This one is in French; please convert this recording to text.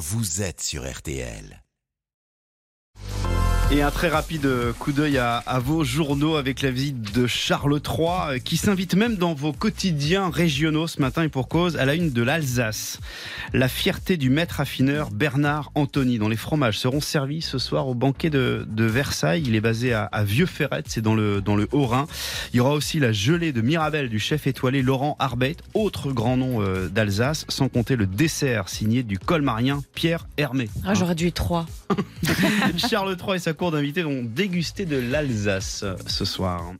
vous êtes sur RTL. Et un très rapide coup d'œil à, à, vos journaux avec la visite de Charles III euh, qui s'invite même dans vos quotidiens régionaux ce matin et pour cause à la une de l'Alsace. La fierté du maître affineur Bernard Anthony dont les fromages seront servis ce soir au banquet de, de Versailles. Il est basé à, à Vieux-Ferret, c'est dans le, dans le Haut-Rhin. Il y aura aussi la gelée de Mirabel du chef étoilé Laurent Arbeit, autre grand nom euh, d'Alsace, sans compter le dessert signé du colmarien Pierre Hermé. Ah, j'aurais dû y trois. Charles III et sa cour d'invités vont déguster de l'Alsace ce soir.